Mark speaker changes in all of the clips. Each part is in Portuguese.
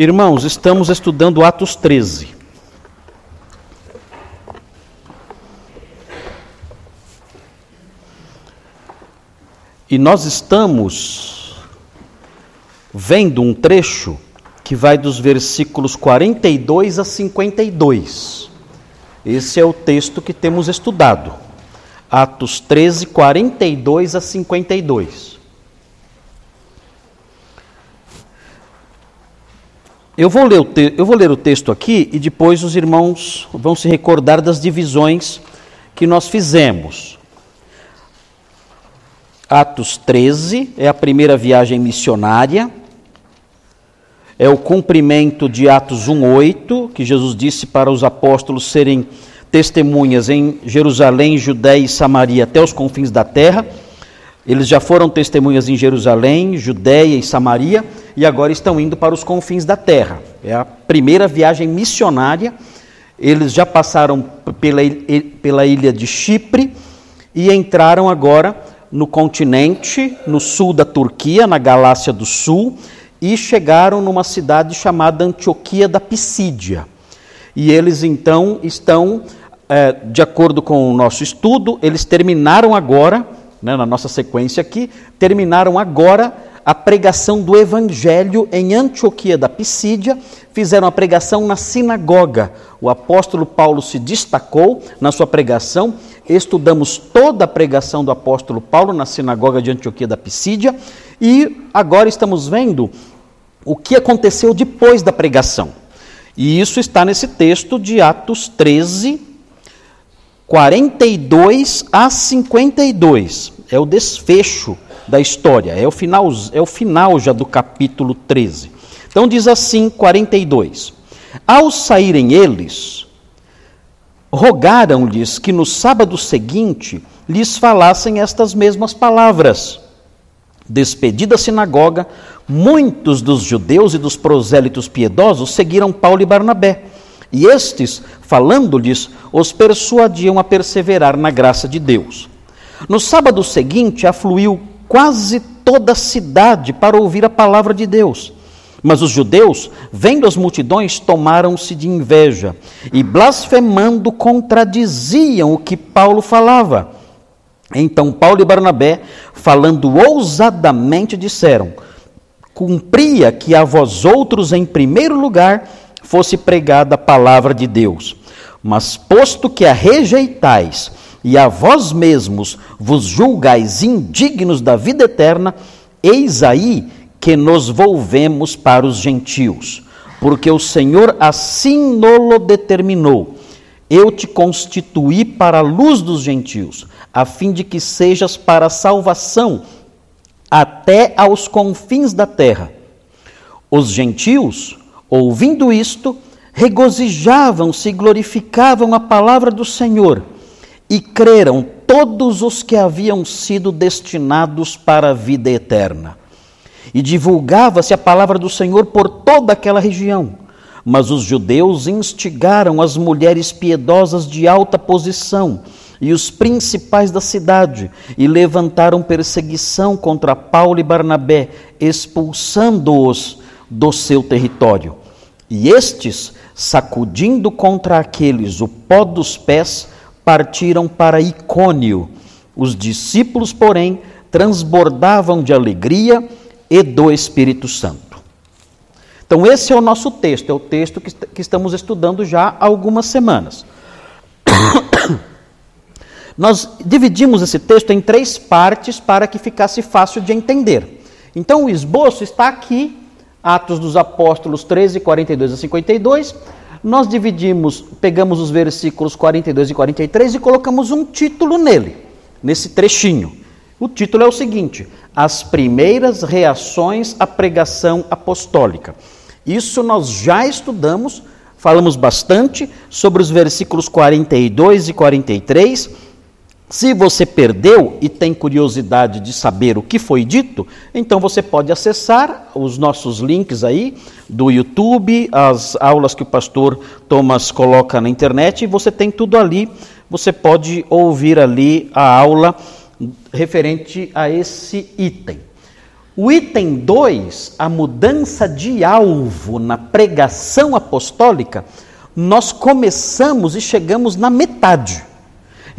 Speaker 1: Irmãos, estamos estudando Atos 13. E nós estamos vendo um trecho que vai dos versículos 42 a 52. Esse é o texto que temos estudado. Atos 13, 42 a 52. Eu vou, ler o te... eu vou ler o texto aqui e depois os irmãos vão se recordar das divisões que nós fizemos. Atos 13 é a primeira viagem missionária, é o cumprimento de Atos 1,8, que Jesus disse para os apóstolos serem testemunhas em Jerusalém, Judéia e Samaria até os confins da terra. Eles já foram testemunhas em Jerusalém, Judéia e Samaria e agora estão indo para os confins da terra. É a primeira viagem missionária. Eles já passaram pela, pela ilha de Chipre e entraram agora no continente, no sul da Turquia, na Galácia do Sul, e chegaram numa cidade chamada Antioquia da Pisídia. E eles então estão, é, de acordo com o nosso estudo, eles terminaram agora né, na nossa sequência aqui, terminaram agora a pregação do Evangelho em Antioquia da Pisídia, fizeram a pregação na sinagoga. O apóstolo Paulo se destacou na sua pregação, estudamos toda a pregação do apóstolo Paulo na sinagoga de Antioquia da Pisídia e agora estamos vendo o que aconteceu depois da pregação. E isso está nesse texto de Atos 13, 42 a 52. É o desfecho da história, é o final, é o final já do capítulo 13. Então diz assim, 42. Ao saírem eles, rogaram-lhes que no sábado seguinte lhes falassem estas mesmas palavras. Despedida a sinagoga, muitos dos judeus e dos prosélitos piedosos seguiram Paulo e Barnabé e estes, falando-lhes, os persuadiam a perseverar na graça de Deus. No sábado seguinte, afluiu quase toda a cidade para ouvir a palavra de Deus. Mas os judeus, vendo as multidões, tomaram-se de inveja e, blasfemando, contradiziam o que Paulo falava. Então Paulo e Barnabé, falando ousadamente, disseram: Cumpria que a vós outros, em primeiro lugar, fosse pregada a palavra de Deus. Mas posto que a rejeitais e a vós mesmos vos julgais indignos da vida eterna, eis aí que nos volvemos para os gentios, porque o Senhor assim nolo determinou. Eu te constituí para a luz dos gentios, a fim de que sejas para a salvação até aos confins da terra. Os gentios Ouvindo isto, regozijavam-se e glorificavam a palavra do Senhor, e creram todos os que haviam sido destinados para a vida eterna. E divulgava-se a palavra do Senhor por toda aquela região. Mas os judeus instigaram as mulheres piedosas de alta posição e os principais da cidade, e levantaram perseguição contra Paulo e Barnabé, expulsando-os do seu território. E estes, sacudindo contra aqueles o pó dos pés, partiram para Icônio. Os discípulos, porém, transbordavam de alegria e do Espírito Santo. Então, esse é o nosso texto, é o texto que, que estamos estudando já há algumas semanas. Nós dividimos esse texto em três partes para que ficasse fácil de entender. Então, o esboço está aqui Atos dos Apóstolos 13, 42 a 52. Nós dividimos, pegamos os versículos 42 e 43 e colocamos um título nele, nesse trechinho. O título é o seguinte: As primeiras reações à pregação apostólica. Isso nós já estudamos, falamos bastante sobre os versículos 42 e 43 se você perdeu e tem curiosidade de saber o que foi dito, então você pode acessar os nossos links aí do YouTube, as aulas que o pastor Thomas coloca na internet, e você tem tudo ali. Você pode ouvir ali a aula referente a esse item. O item 2, a mudança de alvo na pregação apostólica, nós começamos e chegamos na metade.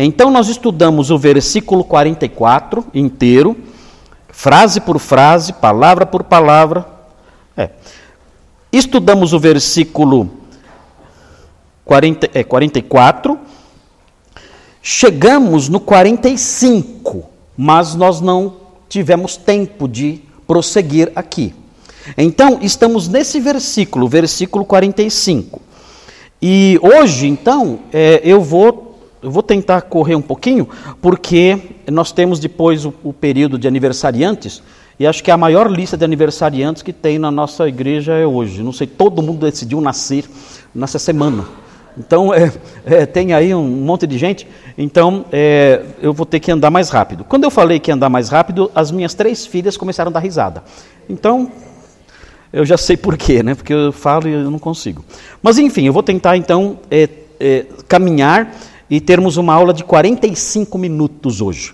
Speaker 1: Então, nós estudamos o versículo 44 inteiro, frase por frase, palavra por palavra. É. Estudamos o versículo 40, é, 44, chegamos no 45, mas nós não tivemos tempo de prosseguir aqui. Então, estamos nesse versículo, versículo 45. E hoje, então, é, eu vou eu vou tentar correr um pouquinho, porque nós temos depois o, o, período de aniversariantes, e acho que a maior lista de aniversariantes que tem na nossa igreja é hoje. Não sei, todo mundo decidiu nascer nessa semana. Então, é, é, tem aí um monte de gente, então é, eu vou ter que andar mais rápido. Quando eu falei que ia andar mais rápido, as minhas três filhas começaram a dar risada. Então, eu já sei por quê, né? Porque eu falo e eu não consigo. Mas enfim, eu vou tentar então é, é, caminhar e termos uma aula de 45 minutos hoje,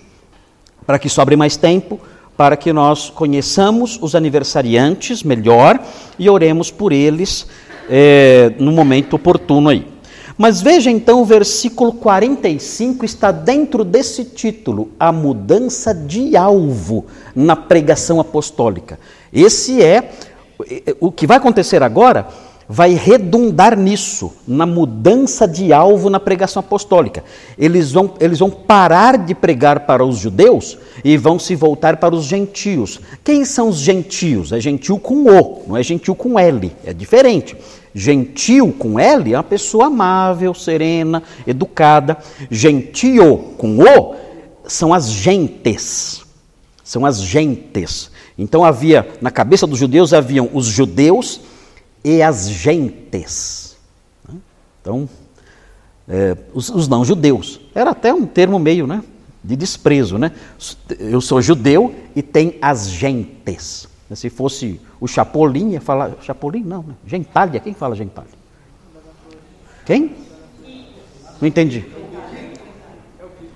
Speaker 1: para que sobre mais tempo, para que nós conheçamos os aniversariantes melhor e oremos por eles é, no momento oportuno aí. Mas veja então o versículo 45 está dentro desse título, a mudança de alvo na pregação apostólica. Esse é o que vai acontecer agora vai redundar nisso, na mudança de alvo na pregação apostólica. Eles vão, eles vão parar de pregar para os judeus e vão se voltar para os gentios. Quem são os gentios? É gentil com O, não é gentil com L, é diferente. Gentil com L é uma pessoa amável, serena, educada. Gentio com O são as gentes. São as gentes. Então havia, na cabeça dos judeus haviam os judeus e as gentes. Então, é, os, os não-judeus. Era até um termo meio né, de desprezo. Né? Eu sou judeu e tem as gentes. Se fosse o Chapolin, ia falar. Chapolin não, né? Gentalha. Quem fala gentalha? Quem? Não entendi.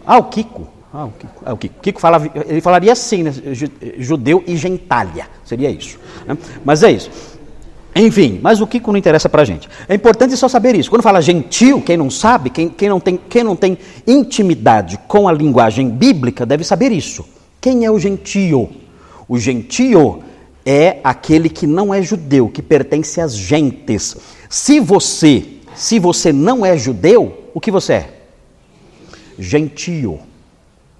Speaker 1: Ah, o Kiko. Ah, o Kiko. Ah, o Kiko. Kiko falava, ele falaria assim, né? Judeu e gentalha. Seria isso. Né? Mas é isso. Enfim, mas o que não interessa para a gente? É importante só saber isso. Quando fala gentil, quem não sabe, quem, quem, não tem, quem não tem intimidade com a linguagem bíblica, deve saber isso. Quem é o gentio? O gentio é aquele que não é judeu, que pertence às gentes. Se você, se você não é judeu, o que você é? Gentio.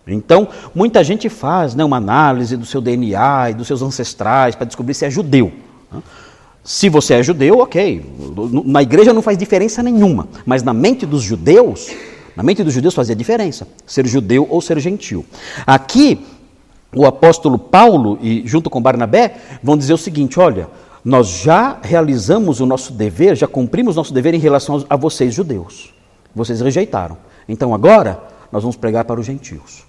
Speaker 1: Então, muita gente faz né, uma análise do seu DNA e dos seus ancestrais para descobrir se é judeu. Se você é judeu, ok. Na igreja não faz diferença nenhuma. Mas na mente dos judeus, na mente dos judeus fazia diferença. Ser judeu ou ser gentil. Aqui, o apóstolo Paulo, e junto com Barnabé, vão dizer o seguinte: olha, nós já realizamos o nosso dever, já cumprimos nosso dever em relação a vocês, judeus. Vocês rejeitaram. Então agora, nós vamos pregar para os gentios.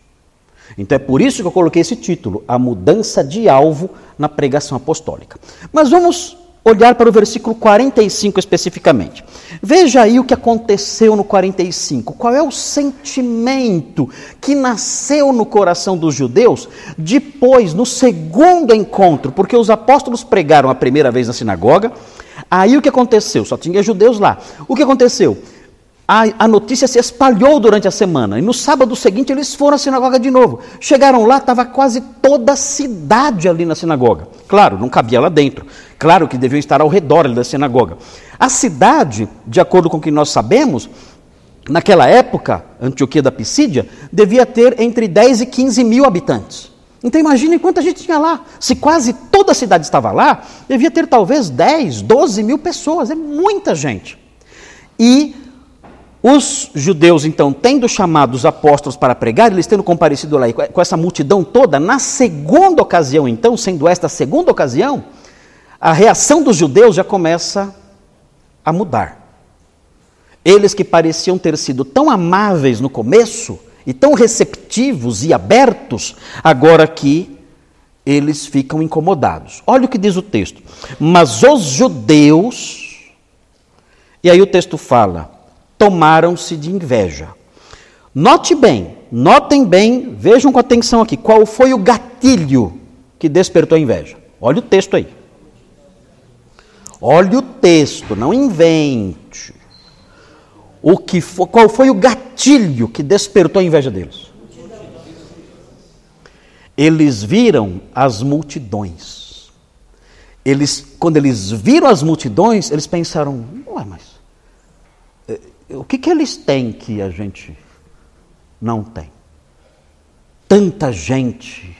Speaker 1: Então é por isso que eu coloquei esse título, A Mudança de Alvo na Pregação Apostólica. Mas vamos olhar para o versículo 45 especificamente. Veja aí o que aconteceu no 45. Qual é o sentimento que nasceu no coração dos judeus depois, no segundo encontro? Porque os apóstolos pregaram a primeira vez na sinagoga. Aí o que aconteceu? Só tinha judeus lá. O que aconteceu? A, a notícia se espalhou durante a semana. E no sábado seguinte eles foram à sinagoga de novo. Chegaram lá, estava quase toda a cidade ali na sinagoga. Claro, não cabia lá dentro. Claro que deviam estar ao redor da sinagoga. A cidade, de acordo com o que nós sabemos, naquela época, Antioquia da Pisídia, devia ter entre 10 e 15 mil habitantes. Então imagine quanta gente tinha lá. Se quase toda a cidade estava lá, devia ter talvez 10, 12 mil pessoas. É muita gente. E os judeus, então, tendo chamado os apóstolos para pregar, eles tendo comparecido lá com essa multidão toda, na segunda ocasião, então, sendo esta a segunda ocasião, a reação dos judeus já começa a mudar. Eles que pareciam ter sido tão amáveis no começo, e tão receptivos e abertos, agora que eles ficam incomodados. Olha o que diz o texto. Mas os judeus, e aí o texto fala, tomaram-se de inveja. Note bem, notem bem, vejam com atenção aqui, qual foi o gatilho que despertou a inveja? Olha o texto aí. Olha o texto, não invente. O que foi, qual foi o gatilho que despertou a inveja deles? Eles viram as multidões. Eles, quando eles viram as multidões, eles pensaram: Ué, mas eh, o que, que eles têm que a gente não tem? Tanta gente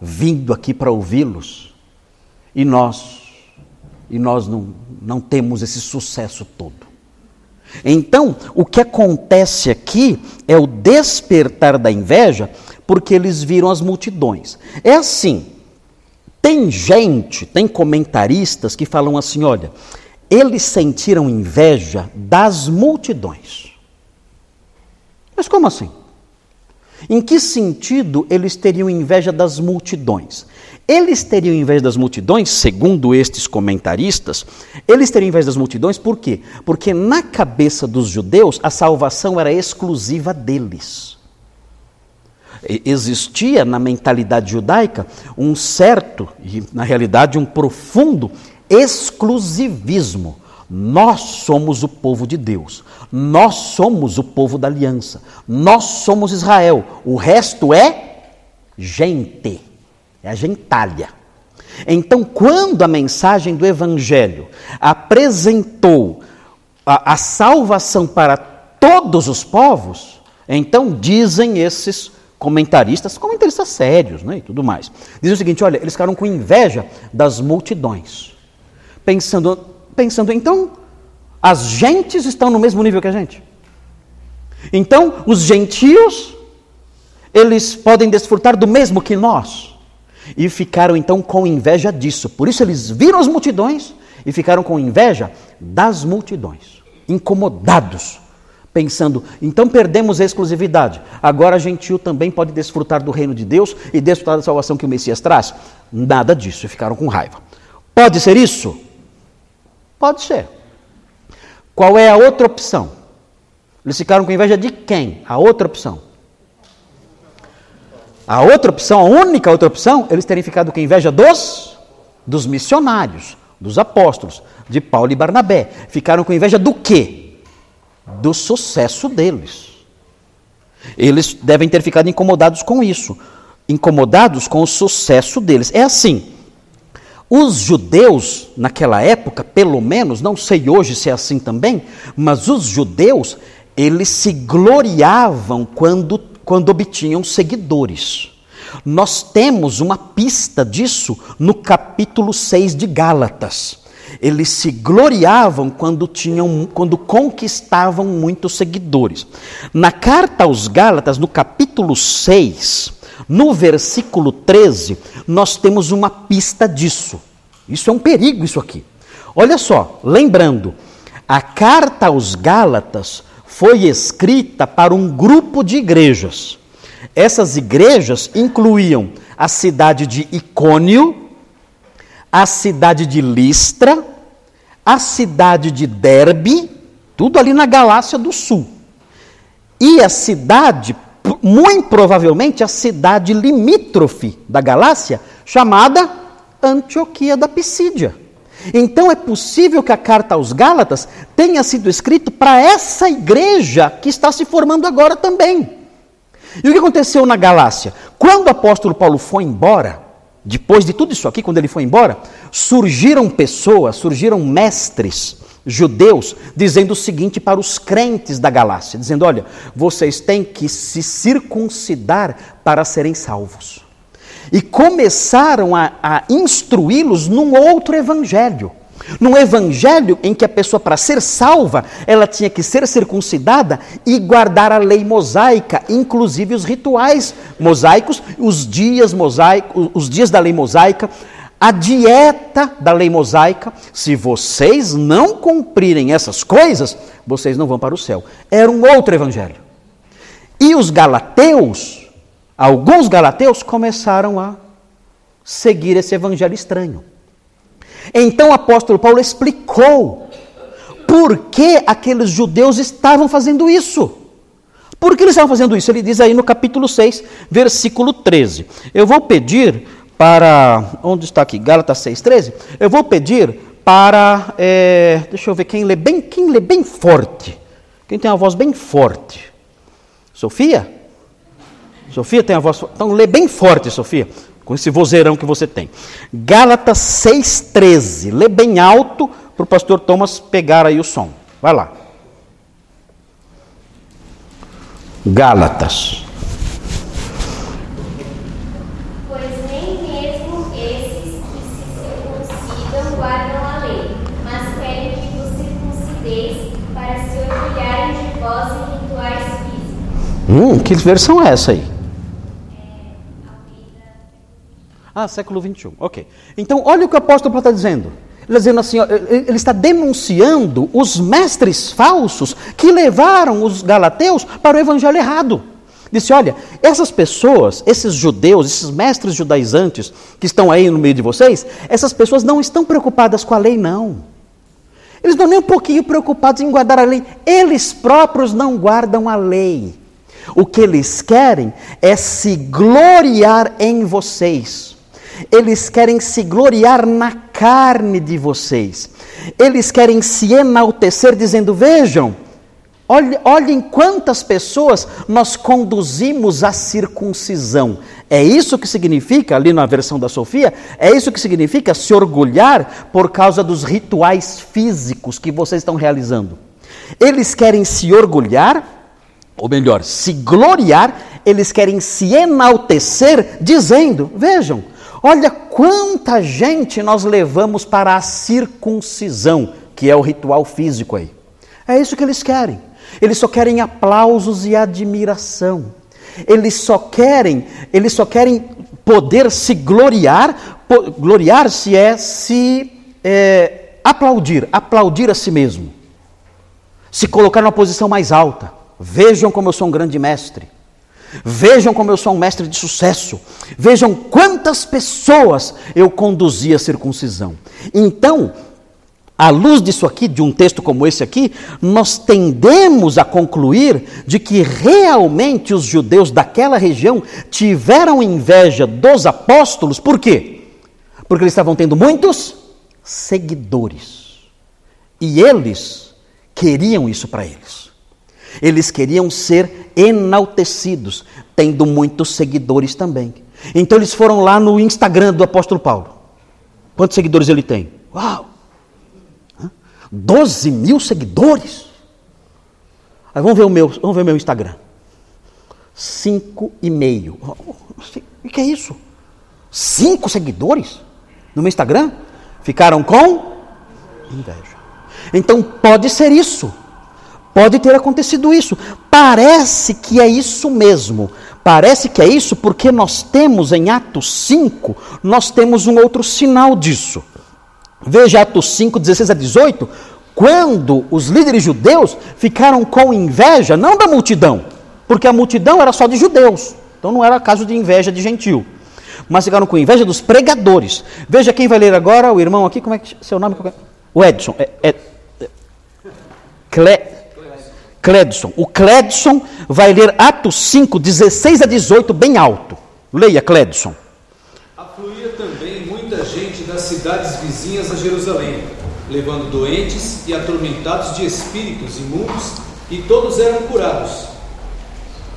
Speaker 1: vindo aqui para ouvi-los e nós e nós não, não temos esse sucesso todo. Então, o que acontece aqui é o despertar da inveja, porque eles viram as multidões. É assim, tem gente, tem comentaristas que falam assim: olha, eles sentiram inveja das multidões. Mas como assim? Em que sentido eles teriam inveja das multidões? Eles teriam inveja das multidões, segundo estes comentaristas, eles teriam inveja das multidões por quê? Porque na cabeça dos judeus a salvação era exclusiva deles. Existia na mentalidade judaica um certo, e na realidade um profundo, exclusivismo. Nós somos o povo de Deus. Nós somos o povo da aliança. Nós somos Israel. O resto é gente. É a gentalha. Então, quando a mensagem do Evangelho apresentou a, a salvação para todos os povos, então dizem esses comentaristas, comentaristas sérios né, e tudo mais, dizem o seguinte: olha, eles ficaram com inveja das multidões, pensando, pensando, então, as gentes estão no mesmo nível que a gente. Então, os gentios, eles podem desfrutar do mesmo que nós. E ficaram então com inveja disso. Por isso eles viram as multidões e ficaram com inveja das multidões, incomodados, pensando, então perdemos a exclusividade. Agora a gentil também pode desfrutar do reino de Deus e desfrutar da salvação que o Messias traz. Nada disso, ficaram com raiva. Pode ser isso? Pode ser. Qual é a outra opção? Eles ficaram com inveja de quem? A outra opção. A outra opção, a única outra opção, eles terem ficado com inveja dos dos missionários, dos apóstolos, de Paulo e Barnabé. Ficaram com inveja do quê? Do sucesso deles. Eles devem ter ficado incomodados com isso, incomodados com o sucesso deles. É assim, os judeus, naquela época, pelo menos, não sei hoje se é assim também, mas os judeus, eles se gloriavam quando, quando obtinham seguidores. Nós temos uma pista disso no capítulo 6 de Gálatas. Eles se gloriavam quando tinham, quando conquistavam muitos seguidores. Na carta aos Gálatas, no capítulo 6, no versículo 13, nós temos uma pista disso. Isso é um perigo, isso aqui. Olha só, lembrando, a carta aos Gálatas foi escrita para um grupo de igrejas. Essas igrejas incluíam a cidade de Icônio, a cidade de Listra, a cidade de Derbe, tudo ali na Galácia do Sul. E a cidade muito provavelmente a cidade limítrofe da Galácia, chamada Antioquia da Pisídia. Então é possível que a carta aos Gálatas tenha sido escrita para essa igreja que está se formando agora também. E o que aconteceu na Galácia? Quando o apóstolo Paulo foi embora, depois de tudo isso aqui, quando ele foi embora, surgiram pessoas, surgiram mestres judeus dizendo o seguinte para os crentes da Galácia, dizendo: "Olha, vocês têm que se circuncidar para serem salvos". E começaram a, a instruí-los num outro evangelho. Num evangelho em que a pessoa, para ser salva, ela tinha que ser circuncidada e guardar a lei mosaica, inclusive os rituais mosaicos, os dias mosaicos, os dias da lei mosaica, a dieta da lei mosaica, se vocês não cumprirem essas coisas, vocês não vão para o céu. Era um outro evangelho. E os galateus, alguns galateus começaram a seguir esse evangelho estranho. Então o apóstolo Paulo explicou por que aqueles judeus estavam fazendo isso. Por que eles estavam fazendo isso? Ele diz aí no capítulo 6, versículo 13. Eu vou pedir para. Onde está aqui? Gálatas 6,13. Eu vou pedir para. É, deixa eu ver quem lê bem, quem lê bem forte. Quem tem uma voz bem forte? Sofia? Sofia tem a voz. Então lê bem forte, Sofia, com esse vozeirão que você tem. Gálatas 6,13. Lê bem alto para o pastor Thomas pegar aí o som. Vai lá. Gálatas.
Speaker 2: Pois nem mesmo esses que se circuncidam guardam a lei, mas querem que vos circuncideis para se orgulharem de vós em rituais físicos.
Speaker 1: Hum, que versão é essa aí? Ah, século 21. Ok. Então, olha o que o apóstolo Paulo está dizendo. Ele está dizendo assim, ele está denunciando os mestres falsos que levaram os galateus para o evangelho errado. Disse: olha, essas pessoas, esses judeus, esses mestres judaizantes que estão aí no meio de vocês, essas pessoas não estão preocupadas com a lei, não. Eles não nem um pouquinho preocupados em guardar a lei. Eles próprios não guardam a lei. O que eles querem é se gloriar em vocês. Eles querem se gloriar na carne de vocês. Eles querem se enaltecer, dizendo: Vejam, olhe- olhem quantas pessoas nós conduzimos à circuncisão. É isso que significa, ali na versão da Sofia, é isso que significa se orgulhar por causa dos rituais físicos que vocês estão realizando. Eles querem se orgulhar ou melhor, se gloriar, eles querem se enaltecer, dizendo: vejam, olha quanta gente nós levamos para a circuncisão, que é o ritual físico aí. É isso que eles querem. Eles só querem aplausos e admiração. Eles só querem, eles só querem poder se gloriar. Gloriar-se é se é, aplaudir, aplaudir a si mesmo se colocar numa posição mais alta. Vejam como eu sou um grande mestre. Vejam como eu sou um mestre de sucesso. Vejam quantas pessoas eu conduzi à circuncisão. Então, à luz disso aqui, de um texto como esse aqui, nós tendemos a concluir de que realmente os judeus daquela região tiveram inveja dos apóstolos, por quê? Porque eles estavam tendo muitos seguidores. E eles queriam isso para eles. Eles queriam ser enaltecidos, tendo muitos seguidores também. Então eles foram lá no Instagram do apóstolo Paulo. Quantos seguidores ele tem? Uau! Hã? 12 mil seguidores. Aí vamos ver o meu, vamos ver o meu Instagram. Cinco e meio. O que é isso? Cinco seguidores no meu Instagram? Ficaram com inveja. Então pode ser isso. Pode ter acontecido isso. Parece que é isso mesmo. Parece que é isso porque nós temos em Atos 5, nós temos um outro sinal disso. Veja Atos 5, 16 a 18, quando os líderes judeus ficaram com inveja, não da multidão, porque a multidão era só de judeus, então não era caso de inveja de gentil, mas ficaram com inveja dos pregadores. Veja quem vai ler agora, o irmão aqui, como é que seu nome? O Edson. É, é, é, Cle, Cledson. O Cledson vai ler Atos 5, 16 a 18, bem alto. Leia, Cledson.
Speaker 3: Afluía também muita gente das cidades vizinhas a Jerusalém, levando doentes e atormentados de espíritos imundos, e todos eram curados.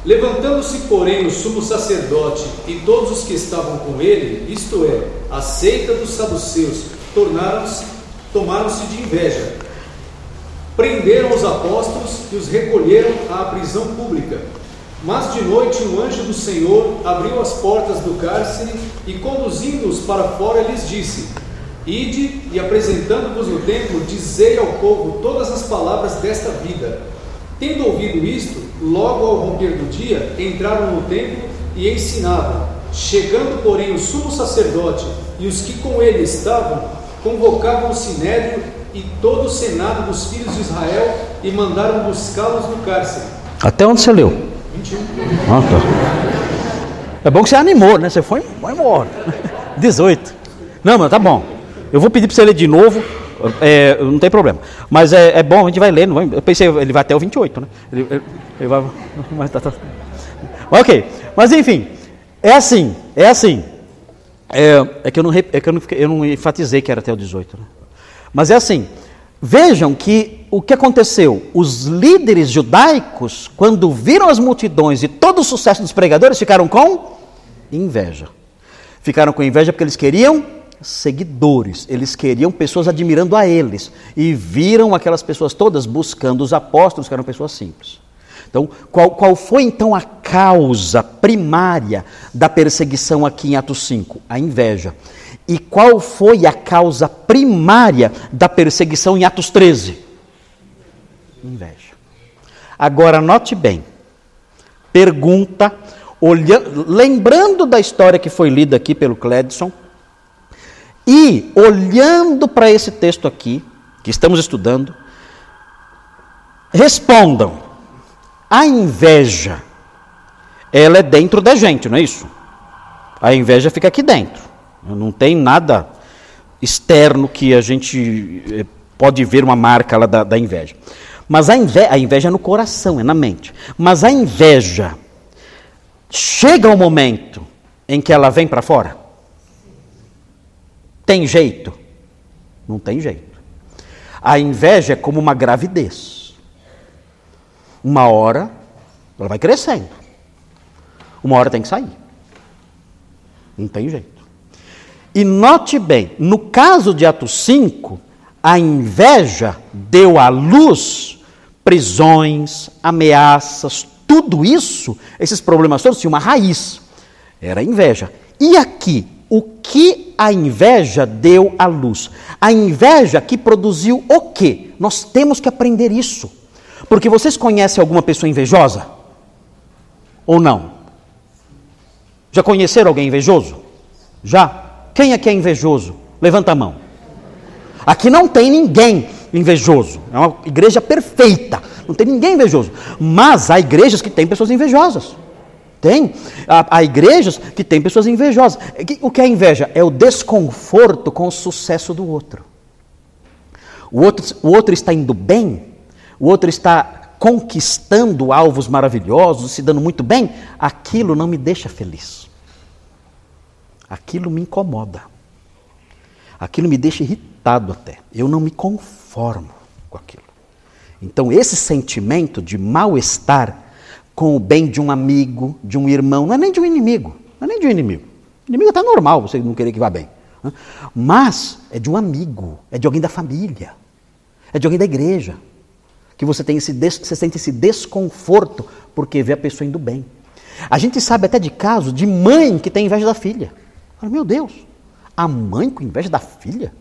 Speaker 3: Levantando-se, porém, o sumo sacerdote e todos os que estavam com ele, isto é, a seita dos saduceus, tornaram-se, tomaram-se de inveja. Prenderam os apóstolos e os recolheram à prisão pública. Mas de noite um anjo do Senhor abriu as portas do cárcere e, conduzindo-os para fora, lhes disse: Ide e apresentando-vos no templo, dizei ao povo todas as palavras desta vida. Tendo ouvido isto, logo ao romper do dia, entraram no templo e ensinavam. Chegando, porém, o sumo sacerdote e os que com ele estavam, convocavam o sinédrio e todo o senado dos filhos de Israel e mandaram buscá-los no cárcere.
Speaker 1: Até onde você leu?
Speaker 3: 21.
Speaker 1: Ah, tá. É bom que você animou, né? Você foi, foi embora. 18. Não, mas tá bom. Eu vou pedir para você ler de novo. é, não tem problema. Mas é, é bom, a gente vai ler. Vai, eu pensei, ele vai até o 28, né? Ele, ele- ele vai, mas tá, tá. Ok. Mas enfim, é assim, é assim. É, é que, eu não, é que eu, não, eu não enfatizei que era até o 18. Né? Mas é assim: vejam que o que aconteceu? Os líderes judaicos, quando viram as multidões e todo o sucesso dos pregadores, ficaram com inveja. Ficaram com inveja porque eles queriam seguidores, eles queriam pessoas admirando a eles. E viram aquelas pessoas todas buscando os apóstolos, que eram pessoas simples. Então, qual, qual foi então a causa primária da perseguição aqui em Atos 5? A inveja. E qual foi a causa primária da perseguição em Atos 13? Inveja. Agora, note bem. Pergunta, olhando, lembrando da história que foi lida aqui pelo Cledson, e olhando para esse texto aqui, que estamos estudando, respondam: a inveja, ela é dentro da gente, não é isso? A inveja fica aqui dentro. Não tem nada externo que a gente eh, pode ver uma marca lá da, da inveja. Mas a inveja, a inveja é no coração, é na mente. Mas a inveja chega o um momento em que ela vem para fora. Tem jeito? Não tem jeito. A inveja é como uma gravidez. Uma hora ela vai crescendo. Uma hora tem que sair. Não tem jeito. E note bem, no caso de Atos 5, a inveja deu à luz prisões, ameaças, tudo isso, esses problemas todos tinham uma raiz. Era a inveja. E aqui, o que a inveja deu à luz? A inveja que produziu o quê? Nós temos que aprender isso. Porque vocês conhecem alguma pessoa invejosa? Ou não? Já conheceram alguém invejoso? Já? Quem aqui é invejoso? Levanta a mão. Aqui não tem ninguém invejoso. É uma igreja perfeita. Não tem ninguém invejoso. Mas há igrejas que têm pessoas invejosas. Tem. Há, há igrejas que têm pessoas invejosas. O que é inveja? É o desconforto com o sucesso do outro. O outro, o outro está indo bem o outro está conquistando alvos maravilhosos, se dando muito bem, aquilo não me deixa feliz. Aquilo me incomoda. Aquilo me deixa irritado até. Eu não me conformo com aquilo. Então, esse sentimento de mal-estar com o bem de um amigo, de um irmão, não é nem de um inimigo. Não é nem de um inimigo. O inimigo está normal, você não querer que vá bem. Né? Mas é de um amigo, é de alguém da família, é de alguém da igreja que você, tem esse você sente esse desconforto porque vê a pessoa indo bem. A gente sabe até de casos de mãe que tem inveja da filha. Meu Deus, a mãe com inveja da filha?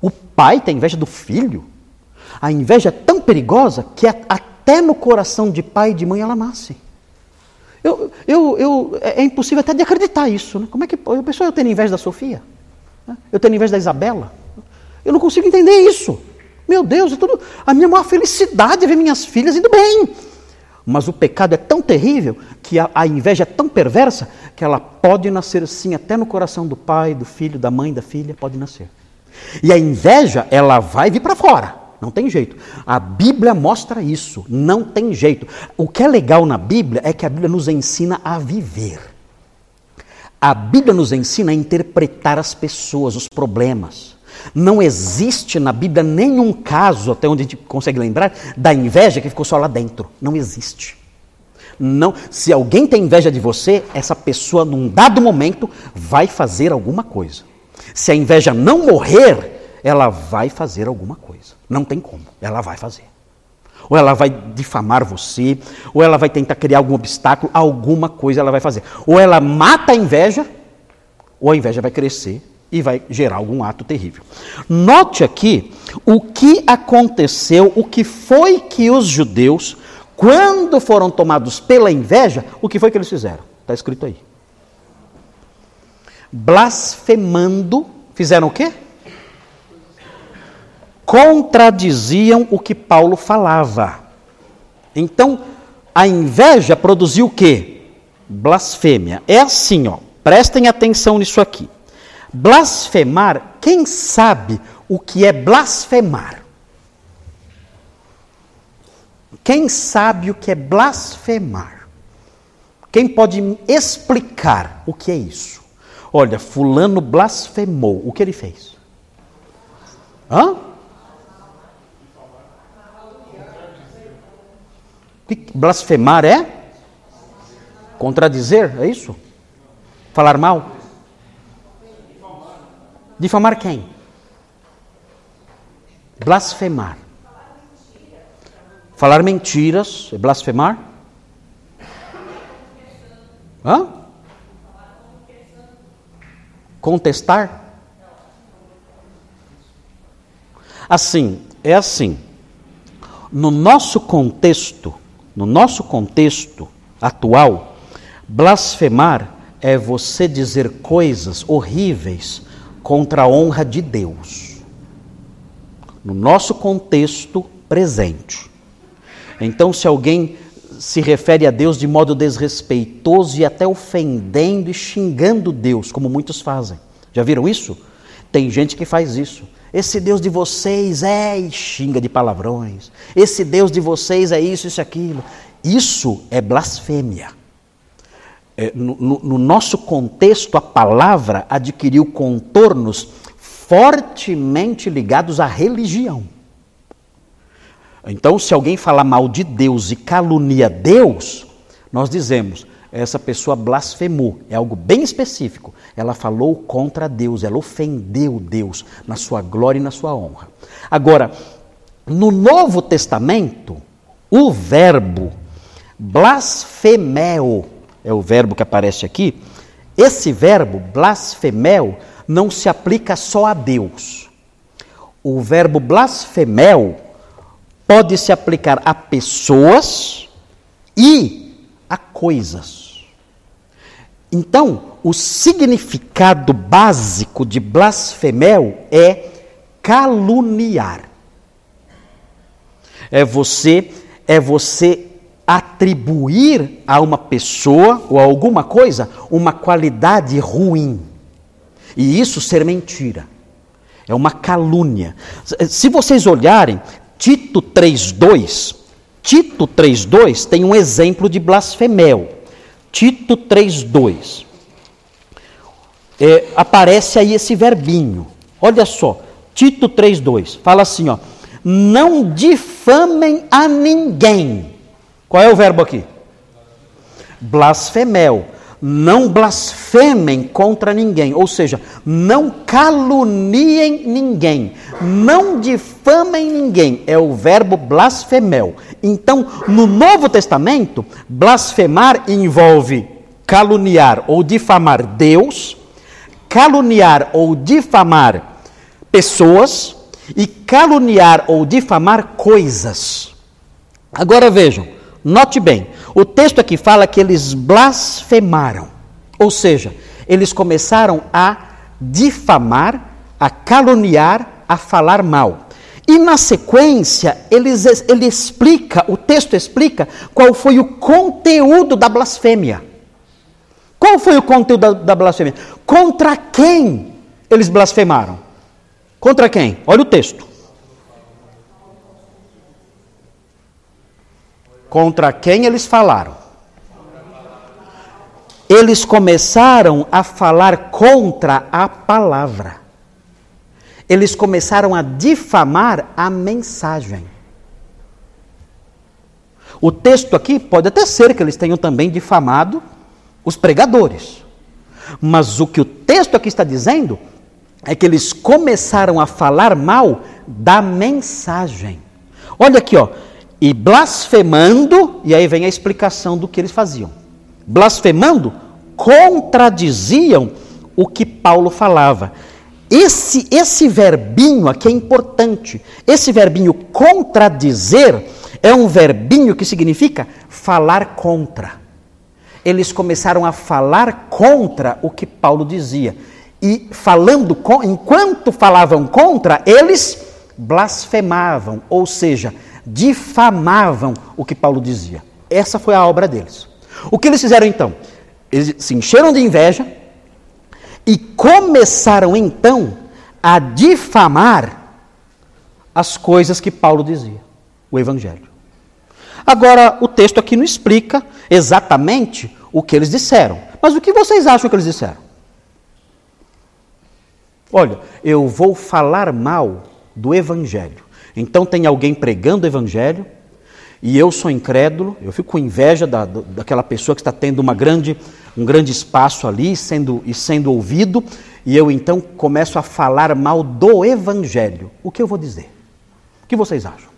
Speaker 1: O pai tem inveja do filho? A inveja é tão perigosa que até no coração de pai e de mãe ela nasce. Eu, eu, eu, é, é impossível até de acreditar isso. Né? Como é que a pessoa eu tenho inveja da Sofia? Eu tenho inveja da Isabela? Eu não consigo entender isso. Meu Deus, é tudo. A minha maior felicidade é ver minhas filhas indo bem. Mas o pecado é tão terrível que a, a, inveja é tão perversa que ela pode nascer assim até no coração do pai, do filho, da mãe, da filha, pode nascer. E a inveja, ela vai vir para fora. Não tem jeito. A Bíblia mostra isso. Não tem jeito. O que é legal na Bíblia é que a Bíblia nos ensina a viver. A Bíblia nos ensina a interpretar as pessoas, os problemas. Não existe na Bíblia nenhum caso, até onde a gente consegue lembrar, da inveja que ficou só lá dentro. Não existe. Não, se alguém tem inveja de você, essa pessoa num dado momento vai fazer alguma coisa. Se a inveja não morrer, ela vai fazer alguma coisa. Não tem como, ela vai fazer. Ou ela vai difamar você, ou ela vai tentar criar algum obstáculo, alguma coisa ela vai fazer. Ou ela mata a inveja, ou a inveja vai crescer e vai gerar algum ato terrível. Note aqui o que aconteceu, o que foi que os judeus, quando foram tomados pela inveja, o que foi que eles fizeram? Está escrito aí. Blasfemando, fizeram o quê? Contradiziam o que Paulo falava. Então, a inveja produziu o quê? Blasfêmia. É assim, ó. Prestem atenção nisso aqui. Blasfemar, quem sabe o que é blasfemar? Quem sabe o que é blasfemar? Quem pode explicar o que é isso? Olha, Fulano blasfemou. O que ele fez? Hã? Blasfemar é? Contradizer, é isso? Falar mal? Difamar quem? Blasfemar. Falar mentiras é blasfemar? Hã? Contestar? Assim, é assim. No nosso contexto, no nosso contexto atual, blasfemar é você dizer coisas horríveis contra a honra de Deus. No nosso contexto presente. Então, se alguém se refere a Deus de modo desrespeitoso e até ofendendo e xingando Deus, como muitos fazem. Já viram isso? Tem gente que faz isso. Esse Deus de vocês é e xinga de palavrões. Esse Deus de vocês é isso, isso, aquilo. Isso é blasfêmia. É, no, no, no nosso contexto, a palavra adquiriu contornos fortemente ligados à religião. Então, se alguém falar mal de Deus e calunia Deus, nós dizemos, essa pessoa blasfemou, é algo bem específico. Ela falou contra Deus, ela ofendeu Deus na sua glória e na sua honra. Agora, no Novo Testamento, o verbo blasfemeo, é o verbo que aparece aqui, esse verbo blasfemeo não se aplica só a Deus. O verbo blasfemel pode se aplicar a pessoas e a coisas. Então, o significado básico de blasfemel é caluniar. É você é você atribuir a uma pessoa ou a alguma coisa uma qualidade ruim. E isso ser mentira. É uma calúnia. Se vocês olharem, Tito 3:2, Tito 3:2 tem um exemplo de blasfemel. Tito 3:2. É, aparece aí esse verbinho. Olha só, Tito 3:2 fala assim, ó: Não difamem a ninguém. Qual é o verbo aqui? Blasfemel não blasfemem contra ninguém, ou seja, não caluniem ninguém, não difamem ninguém, é o verbo blasfemel. Então, no Novo Testamento, blasfemar envolve caluniar ou difamar Deus, caluniar ou difamar pessoas e caluniar ou difamar coisas. Agora vejam, note bem, o texto aqui fala que eles blasfemaram, ou seja, eles começaram a difamar, a caluniar, a falar mal. E na sequência, eles, ele explica, o texto explica qual foi o conteúdo da blasfêmia. Qual foi o conteúdo da, da blasfêmia? Contra quem eles blasfemaram? Contra quem? Olha o texto. Contra quem eles falaram? Eles começaram a falar contra a palavra. Eles começaram a difamar a mensagem. O texto aqui pode até ser que eles tenham também difamado os pregadores. Mas o que o texto aqui está dizendo é que eles começaram a falar mal da mensagem. Olha aqui, ó, e blasfemando, e aí vem a explicação do que eles faziam. Blasfemando, contradiziam o que Paulo falava. Esse, esse verbinho aqui é importante. Esse verbinho contradizer é um verbinho que significa falar contra. Eles começaram a falar contra o que Paulo dizia. E falando, enquanto falavam contra, eles blasfemavam, ou seja, difamavam o que Paulo dizia. Essa foi a obra deles. O que eles fizeram então? Eles se encheram de inveja e começaram então a difamar as coisas que Paulo dizia, o Evangelho. Agora, o texto aqui não explica exatamente o que eles disseram. Mas o que vocês acham que eles disseram? Olha, eu vou falar mal do evangelho. Então tem alguém pregando o evangelho e eu sou incrédulo, eu fico com inveja da, daquela pessoa que está tendo uma grande, um grande espaço ali sendo, e sendo ouvido, e eu então começo a falar mal do evangelho. O que eu vou dizer? O que vocês acham?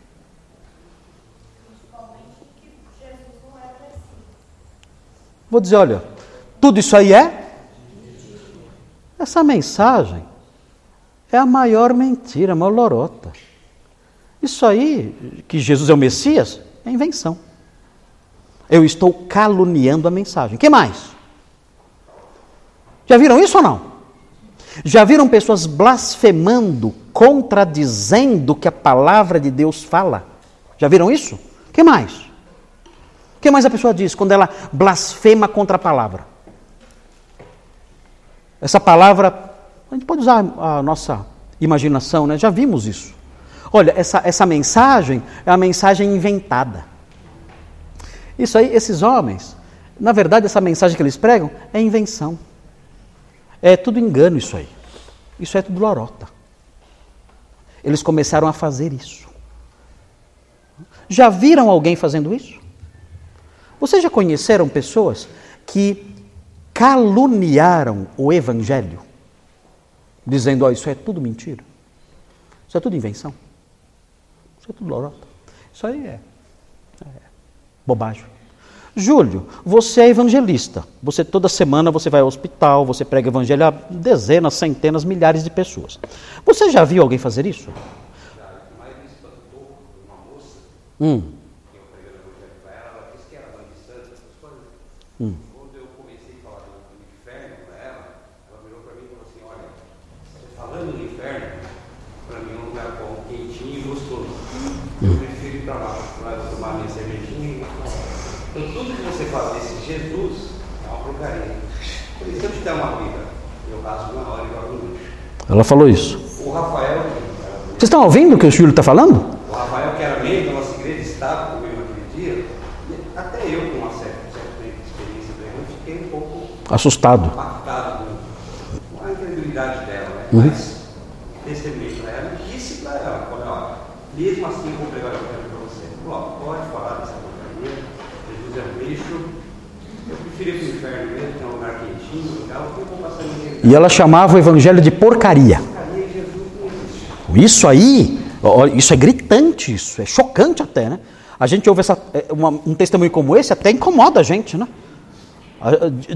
Speaker 1: Vou dizer, olha, tudo isso aí é? Essa mensagem é a maior mentira, a maior lorota. Isso aí, que Jesus é o Messias, é invenção. Eu estou caluniando a mensagem. que mais? Já viram isso ou não? Já viram pessoas blasfemando, contradizendo o que a palavra de Deus fala? Já viram isso? que mais? O que mais a pessoa diz quando ela blasfema contra a palavra? Essa palavra, a gente pode usar a nossa imaginação, né? Já vimos isso. Olha, essa, essa mensagem é uma mensagem inventada. Isso aí, esses homens, na verdade, essa mensagem que eles pregam é invenção. É tudo engano isso aí. Isso é tudo lorota. Eles começaram a fazer isso. Já viram alguém fazendo isso? Vocês já conheceram pessoas que caluniaram o Evangelho, dizendo: oh, isso é tudo mentira, isso é tudo invenção? Isso é tudo lorota. Isso aí é, é bobagem. Júlio, você é evangelista. Você toda semana você vai ao hospital, você prega evangelho a dezenas, centenas, milhares de pessoas. Você já viu alguém fazer isso? Já, mas espantou uma moça. Hum. Eu pregando evangelho para ela, ela disse que era mãe de santo, essas coisas. Hum. Quando eu comecei a falar do inferno para ela, ela virou para mim e falou assim: olha, falando do inferno, para mim é um lugar bom, quentinho e gostoso. Eu prefiro ir para lá, para tomar minha cervejinha. Então, tudo que você fala desse Jesus é uma porcaria. Eu te der uma vida, eu rasgo na hora e jogo no lixo. Ela falou isso.
Speaker 3: O Rafael.
Speaker 1: Vocês estão ouvindo o que o Júlio está falando?
Speaker 3: O Rafael, que era meio da nossa igreja, estava comigo naquele dia. Até eu, com uma certa, certa experiência pregando, fiquei um pouco
Speaker 1: assustado.
Speaker 3: Impactado com a incredulidade dela. Né? Uhum. Mas testemunhei para ela e disse para ela: olha, mesmo assim, vou pregar o evangelho para você. Falou, pode falar dessa porcaria, Jesus é um lixo. Eu inferno mesmo, que é um lugar quentinho, legal, porque eu vou passar ninguém.
Speaker 1: E ela chamava o evangelho de porcaria. Isso aí, isso é gritante, isso é chocante até, né? A gente ouve essa, é, uma, um testemunho como esse, até incomoda a gente, né?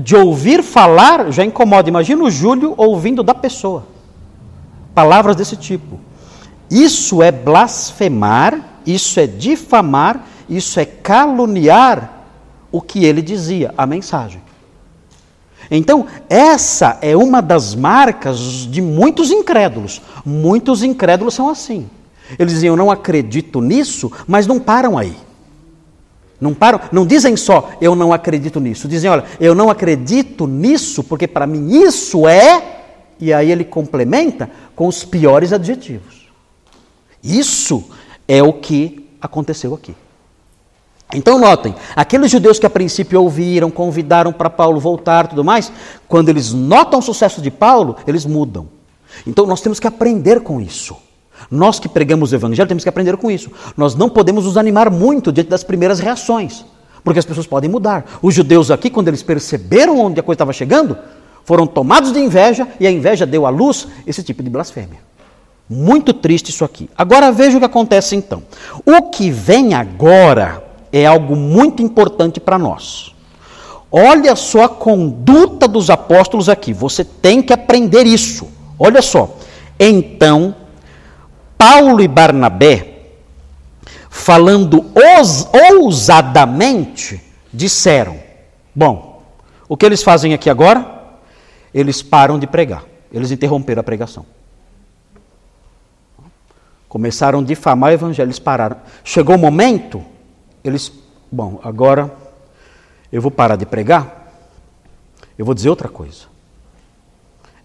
Speaker 1: De ouvir falar já incomoda. Imagina o Júlio ouvindo da pessoa. Palavras desse tipo. Isso é blasfemar, isso é difamar, isso é caluniar o que ele dizia, a mensagem. Então, essa é uma das marcas de muitos incrédulos. Muitos incrédulos são assim. Eles dizem, eu não acredito nisso, mas não param aí. Não param, não dizem só, eu não acredito nisso. Dizem, olha, eu não acredito nisso, porque para mim isso é. E aí ele complementa com os piores adjetivos. Isso é o que aconteceu aqui. Então notem, aqueles judeus que a princípio ouviram, convidaram para Paulo voltar, tudo mais, quando eles notam o sucesso de Paulo, eles mudam. Então nós temos que aprender com isso. Nós que pregamos o evangelho temos que aprender com isso. Nós não podemos nos animar muito diante das primeiras reações, porque as pessoas podem mudar. Os judeus aqui, quando eles perceberam onde a coisa estava chegando, foram tomados de inveja e a inveja deu à luz esse tipo de blasfêmia. Muito triste isso aqui. Agora veja o que acontece então. O que vem agora é algo muito importante para nós. Olha só a conduta dos apóstolos aqui. Você tem que aprender isso. Olha só. Então Paulo e Barnabé, falando ousadamente, disseram: Bom, o que eles fazem aqui agora? Eles param de pregar, eles interromperam a pregação. Começaram a difamar o evangelho, eles pararam. Chegou o momento, eles, bom, agora eu vou parar de pregar, eu vou dizer outra coisa.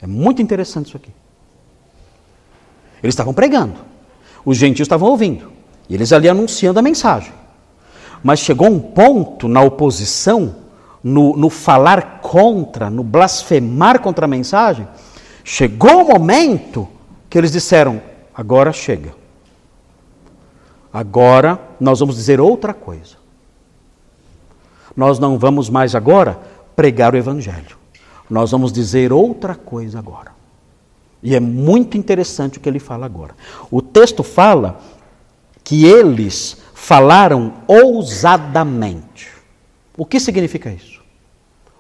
Speaker 1: É muito interessante isso aqui. Eles estavam pregando. Os gentios estavam ouvindo. E eles ali anunciando a mensagem. Mas chegou um ponto na oposição, no, no falar contra, no blasfemar contra a mensagem, Chegou o momento que eles disseram: agora chega. Agora nós vamos dizer outra coisa. Nós não vamos mais agora pregar o Evangelho. Nós vamos dizer outra coisa agora. E é muito interessante o que ele fala agora. O texto fala que eles falaram ousadamente. O que significa isso?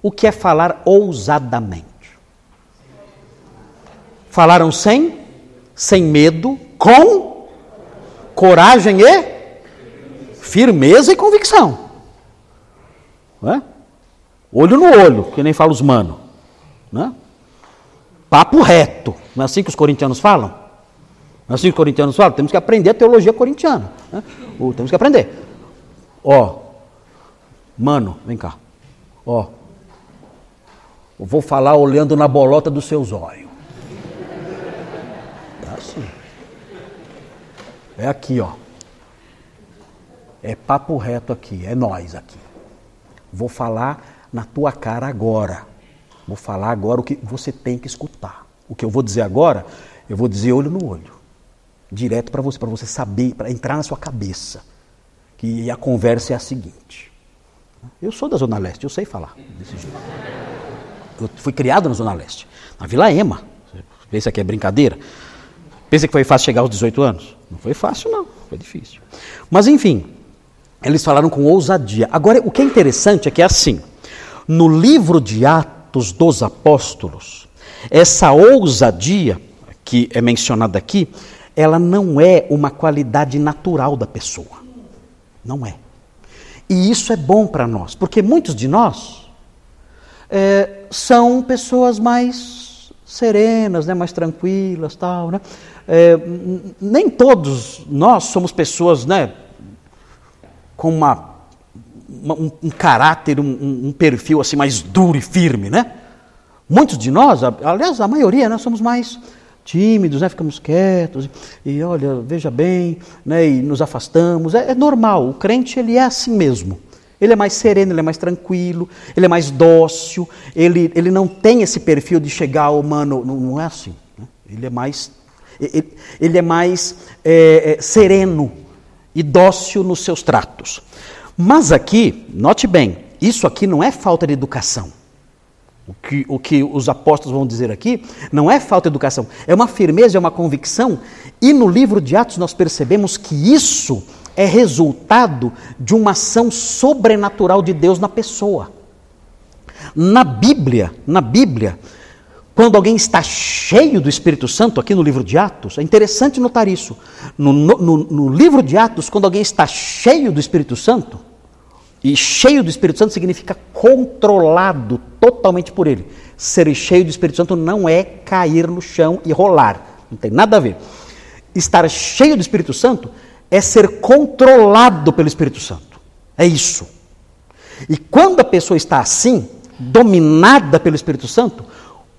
Speaker 1: O que é falar ousadamente? Falaram sem, sem medo, com coragem e firmeza e convicção. É? Olho no olho, que nem fala os mano. Né? Papo reto. Não é assim que os corintianos falam? Não é assim que os corintianos falam? Temos que aprender a teologia corintiana. Né? temos que aprender. Ó, mano, vem cá. Ó, eu vou falar olhando na bolota dos seus olhos. Tá assim. É aqui, ó. É papo reto aqui, é nós aqui. Vou falar na tua cara agora. Vou falar agora o que você tem que escutar. O que eu vou dizer agora, eu vou dizer olho no olho. Direto para você, para você saber, para entrar na sua cabeça. Que a conversa é a seguinte. Eu sou da Zona Leste, eu sei falar desse jeito. Eu fui criado na Zona Leste, na Vila Ema. Pensa que é brincadeira? Pensa que foi fácil chegar aos 18 anos? Não foi fácil, não. Foi difícil. Mas, enfim, eles falaram com ousadia. Agora, o que é interessante é que é assim: no livro de Atos, dos Apóstolos, essa ousadia que é mencionada aqui, ela não é uma qualidade natural da pessoa. Não é. E isso é bom para nós, porque muitos de nós é, são pessoas mais serenas, né, mais tranquilas, tal, né? É, nem todos nós somos pessoas, né, com uma um, um caráter, um, um, perfil assim mais duro e firme, né? Muitos de nós, aliás, a maioria, nós somos mais tímidos, né? ficamos quietos e, e olha, veja bem, né? e nos afastamos. É, é, normal, o crente ele é assim mesmo. Ele é mais sereno, ele é mais tranquilo, ele é mais dócil, ele, ele não tem esse perfil de chegar ao humano, não, não é assim. Né? Ele é mais, ele, ele é mais é, é, sereno e dócil nos seus tratos. Mas aqui, note bem, isso aqui não é falta de educação. O que, o que os apóstolos vão dizer aqui não é falta de educação, é uma firmeza, é uma convicção, e no livro de Atos nós percebemos que isso é resultado de uma ação sobrenatural de Deus na pessoa. Na Bíblia, na Bíblia, quando alguém está cheio do Espírito Santo, aqui no livro de Atos, é interessante notar isso. No, no, no livro de Atos, quando alguém está cheio do Espírito Santo, e cheio do Espírito Santo significa controlado totalmente por ele. Ser cheio do Espírito Santo não é cair no chão e rolar. Não tem nada a ver. Estar cheio do Espírito Santo é ser controlado pelo Espírito Santo. É isso. E quando a pessoa está assim, dominada pelo Espírito Santo,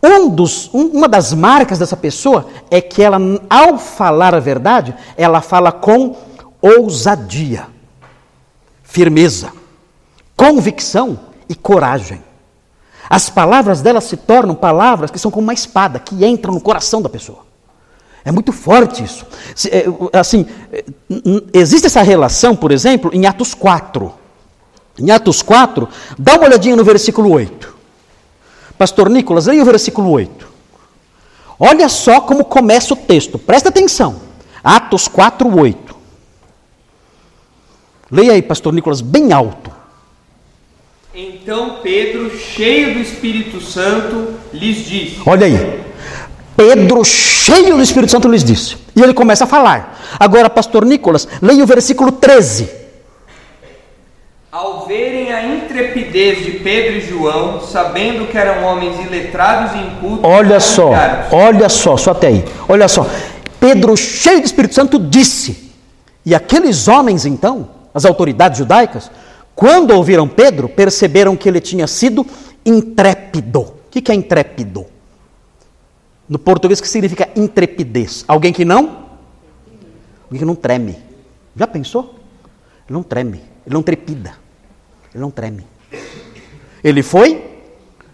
Speaker 1: um dos, um, uma das marcas dessa pessoa é que ela, ao falar a verdade, ela fala com ousadia, firmeza convicção e coragem. As palavras dela se tornam palavras que são como uma espada, que entram no coração da pessoa. É muito forte isso. É, assim, é, existe essa relação, por exemplo, em Atos 4. Em Atos 4, dá uma olhadinha no versículo 8. Pastor Nicolas, leia o versículo 8. Olha só como começa o texto, presta atenção. Atos 4, 8. Leia aí, Pastor Nicolas, bem alto.
Speaker 4: Então Pedro, cheio do Espírito Santo, lhes disse:
Speaker 1: Olha aí. Pedro, cheio do Espírito Santo, lhes disse. E ele começa a falar. Agora, pastor Nicolas, leia o versículo 13.
Speaker 4: Ao verem a intrepidez de Pedro e João, sabendo que eram homens iletrados e incultos,
Speaker 1: olha só, olha só, só até aí. Olha só. Pedro, cheio do Espírito Santo, disse. E aqueles homens, então, as autoridades judaicas, quando ouviram Pedro, perceberam que ele tinha sido intrépido. O que é intrépido? No português, que significa intrepidez? Alguém que não? Alguém que não treme. Já pensou? Ele não treme, ele não trepida, ele não treme. Ele foi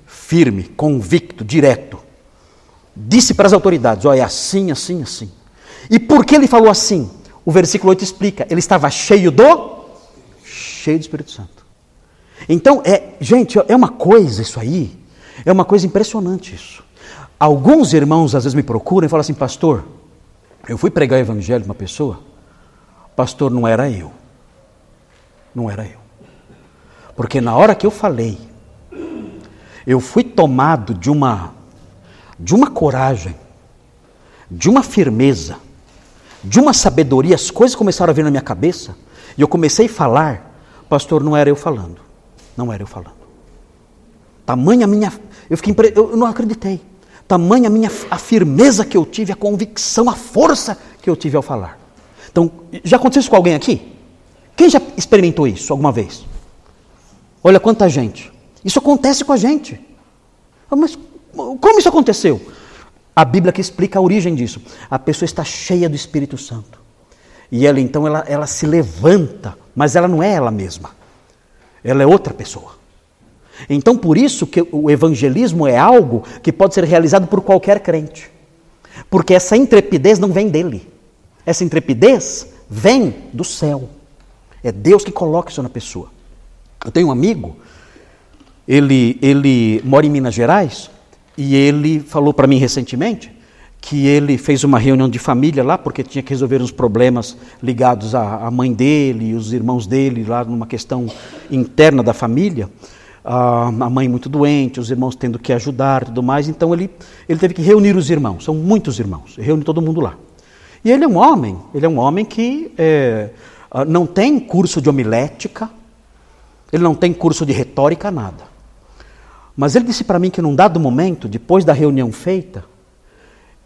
Speaker 1: firme, convicto, direto. disse para as autoridades: olha, assim, assim, assim. E por que ele falou assim? O versículo 8 explica: ele estava cheio do cheio do Espírito Santo. Então, é, gente, é uma coisa isso aí, é uma coisa impressionante isso. Alguns irmãos às vezes me procuram e falam assim, pastor, eu fui pregar o evangelho para uma pessoa, pastor, não era eu. Não era eu. Porque na hora que eu falei, eu fui tomado de uma de uma coragem, de uma firmeza, de uma sabedoria, as coisas começaram a vir na minha cabeça, e eu comecei a falar, pastor, não era eu falando. Não era eu falando. Tamanha minha, eu fiquei eu não acreditei. Tamanha minha a firmeza que eu tive, a convicção, a força que eu tive ao falar. Então, já aconteceu isso com alguém aqui? Quem já experimentou isso alguma vez? Olha quanta gente. Isso acontece com a gente. Ah, mas como isso aconteceu? A Bíblia que explica a origem disso. A pessoa está cheia do Espírito Santo. E ela então ela, ela se levanta, mas ela não é ela mesma. Ela é outra pessoa. Então, por isso que o evangelismo é algo que pode ser realizado por qualquer crente. Porque essa intrepidez não vem dele. Essa intrepidez vem do céu. É Deus que coloca isso na pessoa. Eu tenho um amigo, ele, ele mora em Minas Gerais, e ele falou para mim recentemente que ele fez uma reunião de família lá, porque tinha que resolver uns problemas ligados à, à mãe dele e os irmãos dele, lá numa questão interna da família a mãe muito doente, os irmãos tendo que ajudar tudo mais. Então ele, ele teve que reunir os irmãos, são muitos irmãos, reúne todo mundo lá. E ele é um homem, ele é um homem que é, ah, não tem curso de homilética, ele não tem curso de retórica, nada. Mas ele disse para mim que num dado momento, depois da reunião feita,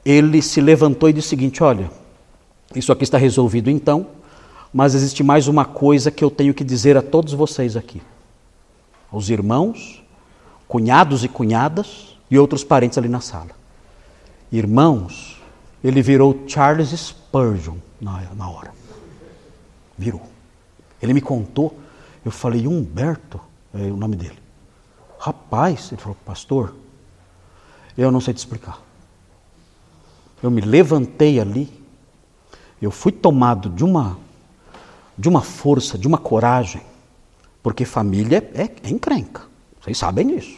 Speaker 1: ele se levantou e disse o seguinte: Olha, isso aqui está resolvido então, mas existe mais uma coisa que eu tenho que dizer a todos vocês aqui aos irmãos, cunhados e cunhadas e outros parentes ali na sala. Irmãos, ele virou Charles Spurgeon na, na hora. Virou. Ele me contou, eu falei, Humberto, é o nome dele. Rapaz, ele falou, pastor, eu não sei te explicar. Eu me levantei ali, eu fui tomado de uma, de uma força, de uma coragem, porque família é, é encrenca. Vocês sabem disso.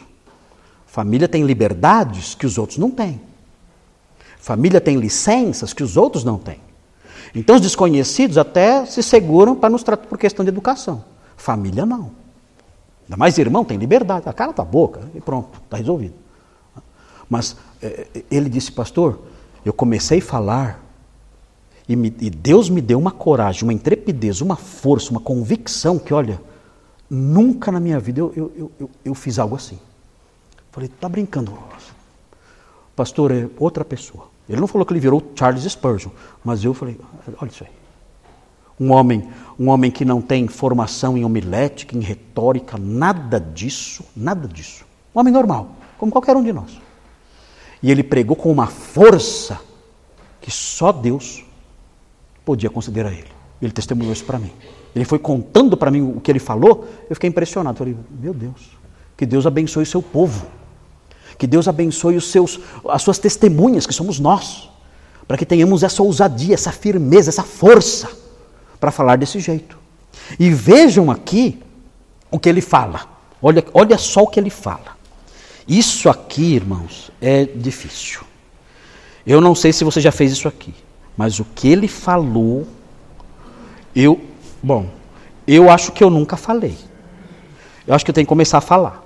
Speaker 1: Família tem liberdades que os outros não têm. Família tem licenças que os outros não têm. Então os desconhecidos até se seguram para nos tratar por questão de educação. Família não. Ainda mais irmão tem liberdade. A cara tá boca e pronto, está resolvido. Mas é, ele disse, pastor, eu comecei a falar e, me, e Deus me deu uma coragem, uma intrepidez, uma força, uma convicção que, olha, Nunca na minha vida eu, eu, eu, eu fiz algo assim. Falei, tá brincando. Pastor, é outra pessoa. Ele não falou que ele virou Charles Spurgeon, mas eu falei, olha isso aí. Um homem, um homem que não tem formação em homilética, em retórica, nada disso, nada disso. Um homem normal, como qualquer um de nós. E ele pregou com uma força que só Deus podia conceder a ele. Ele testemunhou isso para mim. Ele foi contando para mim o que ele falou, eu fiquei impressionado. Falei, meu Deus, que Deus abençoe o seu povo. Que Deus abençoe os seus, as suas testemunhas, que somos nós. Para que tenhamos essa ousadia, essa firmeza, essa força para falar desse jeito. E vejam aqui o que ele fala. Olha, olha só o que ele fala. Isso aqui, irmãos, é difícil. Eu não sei se você já fez isso aqui, mas o que ele falou, eu Bom, eu acho que eu nunca falei. Eu acho que eu tenho que começar a falar.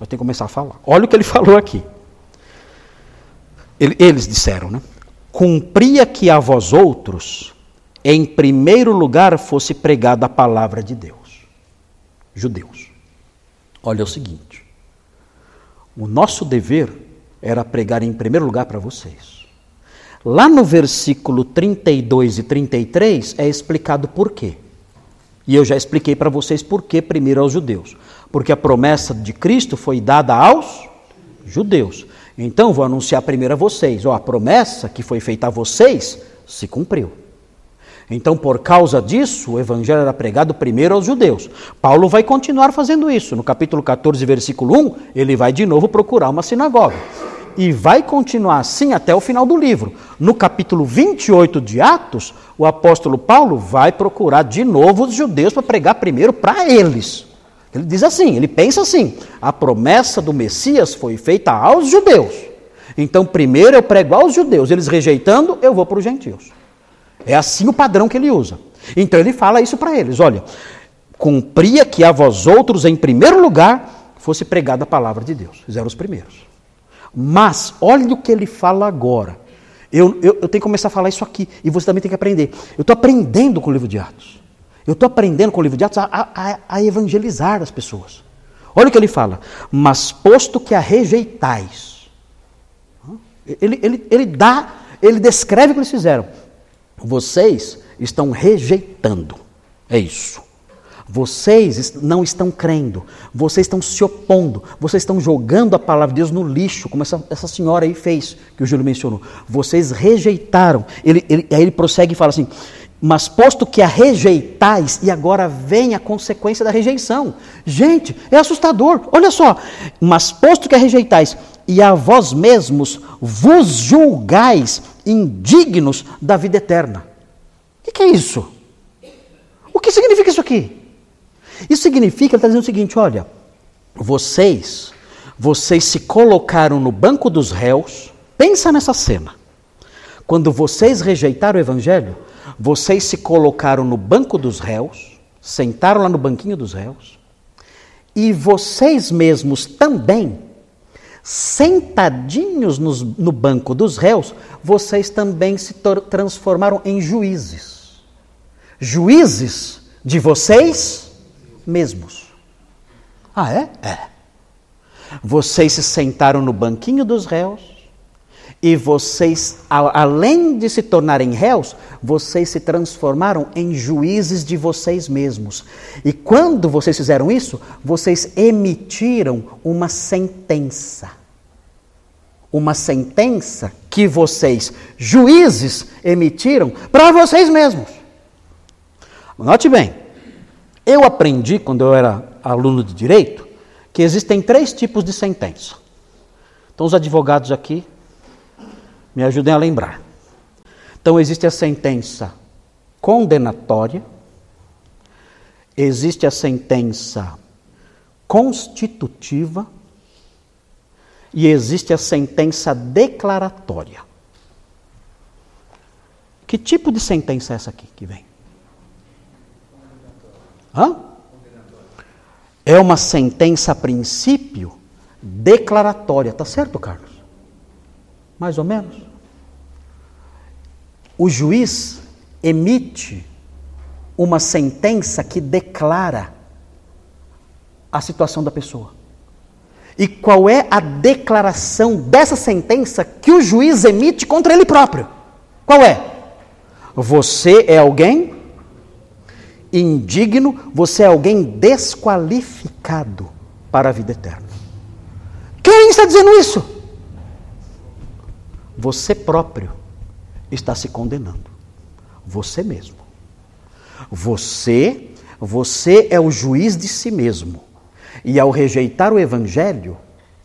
Speaker 1: Eu tenho que começar a falar. Olha o que ele falou aqui. Eles disseram, né? Cumpria que a vós outros, em primeiro lugar, fosse pregada a palavra de Deus. Judeus. Olha o seguinte. O nosso dever era pregar em primeiro lugar para vocês. Lá no versículo 32 e 33 é explicado por quê. E eu já expliquei para vocês por que primeiro aos judeus. Porque a promessa de Cristo foi dada aos judeus. Então vou anunciar primeiro a vocês. Ó, a promessa que foi feita a vocês se cumpriu. Então, por causa disso, o evangelho era pregado primeiro aos judeus. Paulo vai continuar fazendo isso. No capítulo 14, versículo 1, ele vai de novo procurar uma sinagoga. E vai continuar assim até o final do livro. No capítulo 28 de Atos, o apóstolo Paulo vai procurar de novo os judeus para pregar primeiro para eles. Ele diz assim, ele pensa assim: a promessa do Messias foi feita aos judeus. Então, primeiro eu prego aos judeus, eles rejeitando, eu vou para os gentios. É assim o padrão que ele usa. Então ele fala isso para eles: olha, cumpria que a vós outros, em primeiro lugar, fosse pregada a palavra de Deus. Eles eram os primeiros. Mas, olha o que ele fala agora. Eu, eu, eu tenho que começar a falar isso aqui, e você também tem que aprender. Eu estou aprendendo com o livro de Atos. Eu estou aprendendo com o livro de Atos a, a, a evangelizar as pessoas. Olha o que ele fala. Mas posto que a rejeitais. Ele, ele, ele dá, ele descreve o que eles fizeram. Vocês estão rejeitando. É isso. Vocês não estão crendo, vocês estão se opondo, vocês estão jogando a palavra de Deus no lixo, como essa, essa senhora aí fez, que o Júlio mencionou. Vocês rejeitaram. Ele, ele, aí ele prossegue e fala assim: Mas posto que a rejeitais, e agora vem a consequência da rejeição. Gente, é assustador, olha só. Mas posto que a rejeitais, e a vós mesmos vos julgais indignos da vida eterna. O que, que é isso? O que significa isso aqui? Isso significa, ele está dizendo o seguinte: olha, vocês, vocês se colocaram no banco dos réus, pensa nessa cena. Quando vocês rejeitaram o evangelho, vocês se colocaram no banco dos réus, sentaram lá no banquinho dos réus, e vocês mesmos também, sentadinhos nos, no banco dos réus, vocês também se transformaram em juízes. Juízes de vocês mesmos. Ah, é? É. Vocês se sentaram no banquinho dos réus e vocês, além de se tornarem réus, vocês se transformaram em juízes de vocês mesmos. E quando vocês fizeram isso, vocês emitiram uma sentença. Uma sentença que vocês, juízes, emitiram para vocês mesmos. Note bem, eu aprendi, quando eu era aluno de direito, que existem três tipos de sentença. Então, os advogados aqui me ajudem a lembrar. Então, existe a sentença condenatória, existe a sentença constitutiva e existe a sentença declaratória. Que tipo de sentença é essa aqui que vem? Hã? É uma sentença a princípio declaratória, tá certo, Carlos? Mais ou menos. O juiz emite uma sentença que declara a situação da pessoa. E qual é a declaração dessa sentença que o juiz emite contra ele próprio? Qual é? Você é alguém indigno, você é alguém desqualificado para a vida eterna. Quem está dizendo isso? Você próprio está se condenando. Você mesmo. Você, você é o juiz de si mesmo. E ao rejeitar o evangelho,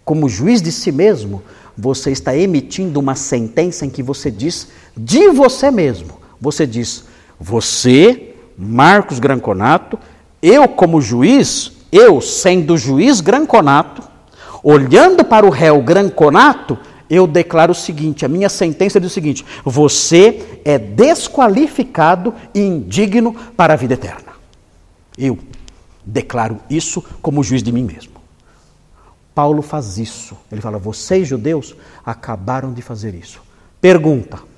Speaker 1: como juiz de si mesmo, você está emitindo uma sentença em que você diz de você mesmo. Você diz: você Marcos Granconato, eu como juiz, eu sendo juiz Granconato, olhando para o réu Granconato, eu declaro o seguinte: a minha sentença diz o seguinte: você é desqualificado e indigno para a vida eterna. Eu declaro isso como juiz de mim mesmo. Paulo faz isso. Ele fala: vocês judeus acabaram de fazer isso. Pergunta: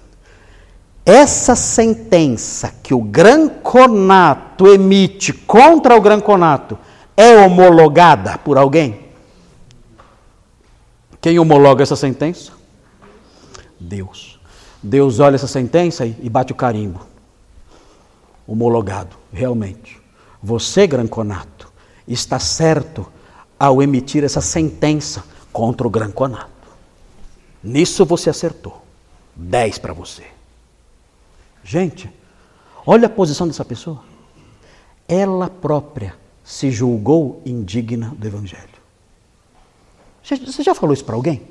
Speaker 1: essa sentença que o Gran Conato emite contra o Gran Conato é homologada por alguém? Quem homologa essa sentença? Deus. Deus olha essa sentença e bate o carimbo. Homologado, realmente. Você, Gran Conato, está certo ao emitir essa sentença contra o Gran Conato. Nisso você acertou. Dez para você. Gente, olha a posição dessa pessoa. Ela própria se julgou indigna do Evangelho. Você já falou isso para alguém?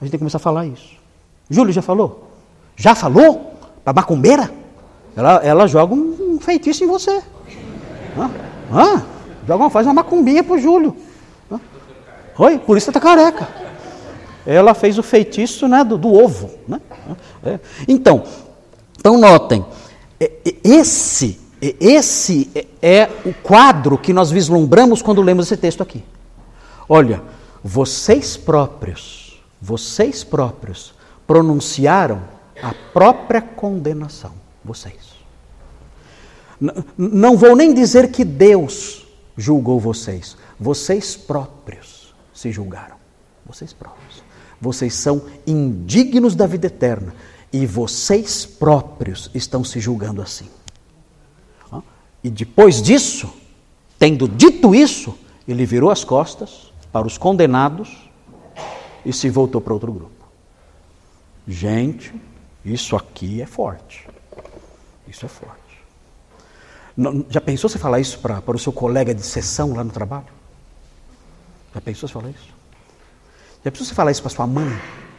Speaker 1: A gente tem que começar a falar isso. Júlio já falou? Já falou? Para macumbeira? Ela, ela joga um, feitiço em você. Hã? Hã? Joga, faz uma macumbinha pro Júlio. Hã? Oi? Por isso você está careca. Ela fez o feitiço né, do, do ovo. Né? É. Então, então notem, esse, esse é o quadro que nós vislumbramos quando lemos esse texto aqui. Olha, vocês próprios, vocês próprios pronunciaram a própria condenação. Vocês. Não vou nem dizer que Deus julgou vocês. Vocês próprios se julgaram. Vocês próprios. Vocês são indignos da vida eterna. E vocês próprios estão se julgando assim. E depois disso, tendo dito isso, ele virou as costas para os condenados e se voltou para outro grupo. Gente, isso aqui é forte. Isso é forte. Já pensou você falar isso para, para o seu colega de sessão lá no trabalho? Já pensou você falar isso? Já pensou você falar isso para sua mãe?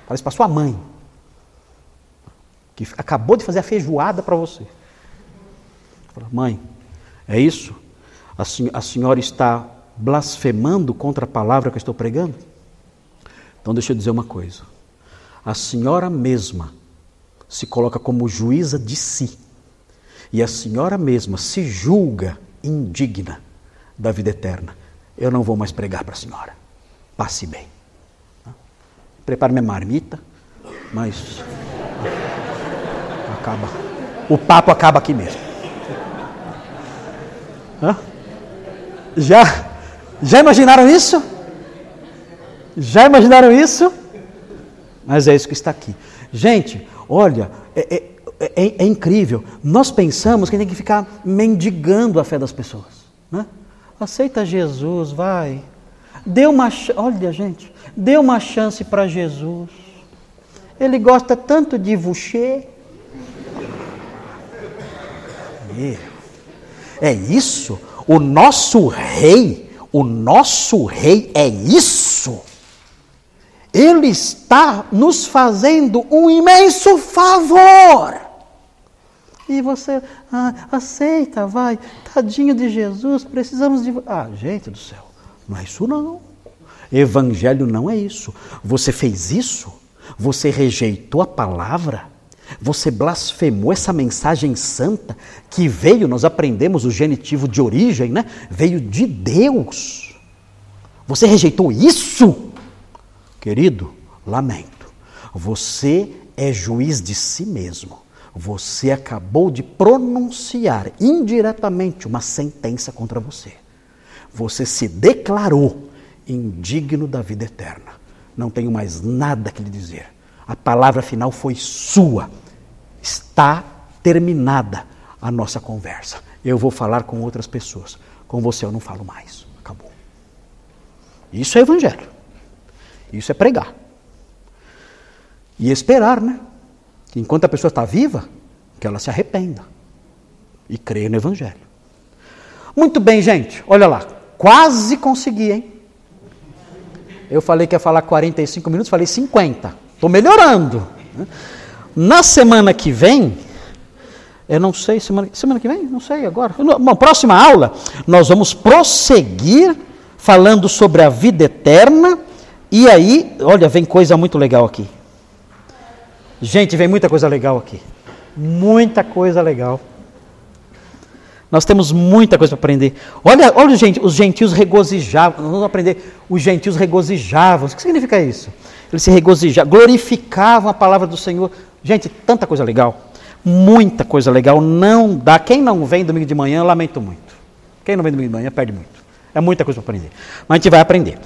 Speaker 1: Falar isso para sua mãe, que acabou de fazer a feijoada para você. Fala, mãe, é isso? A, a senhora está blasfemando contra a palavra que eu estou pregando? Então deixa eu dizer uma coisa. A senhora mesma se coloca como juíza de si e a senhora mesma se julga indigna da vida eterna, eu não vou mais pregar para a senhora. Passe bem. Prepare minha marmita, mas acaba. O papo acaba aqui mesmo. Hã? Já, já imaginaram isso? Já imaginaram isso? Mas é isso que está aqui. Gente, olha, é, é, é, é, incrível. Nós pensamos que tem que ficar mendigando a fé das pessoas. Né? Aceita Jesus, vai. Dê uma, olha gente, dê uma chance para Jesus. Ele gosta tanto de você. É isso. O nosso rei, o nosso rei é isso. Ele está nos fazendo um imenso favor. E você ah, aceita, vai, tadinho de Jesus, precisamos de. Ah, gente do céu, não é isso não. Evangelho não é isso. Você fez isso, você rejeitou a palavra, você blasfemou essa mensagem santa que veio, nós aprendemos o genitivo de origem, né? Veio de Deus. Você rejeitou isso? Querido, lamento. Você é juiz de si mesmo. Você acabou de pronunciar indiretamente uma sentença contra você. Você se declarou indigno da vida eterna. Não tenho mais nada que lhe dizer. A palavra final foi sua. Está terminada a nossa conversa. Eu vou falar com outras pessoas. Com você eu não falo mais. Acabou. Isso é evangelho. Isso é pregar. E esperar, né? que enquanto a pessoa está viva, que ela se arrependa e creia no Evangelho. Muito bem, gente, olha lá, quase consegui, hein? Eu falei que ia falar 45 minutos, falei 50. Estou melhorando. Né? Na semana que vem, eu não sei, semana, semana que vem? Não sei agora. Bom, próxima aula, nós vamos prosseguir falando sobre a vida eterna. E aí, olha, vem coisa muito legal aqui. Gente, vem muita coisa legal aqui. Muita coisa legal. Nós temos muita coisa para aprender. Olha, olha gente, os gentios regozijavam. Vamos aprender. Os gentios regozijavam. O que significa isso? Eles se regozijavam, glorificavam a palavra do Senhor. Gente, tanta coisa legal. Muita coisa legal. Não dá. Quem não vem domingo de manhã, lamento muito. Quem não vem domingo de manhã, perde muito. É muita coisa para aprender. Mas a gente vai aprender.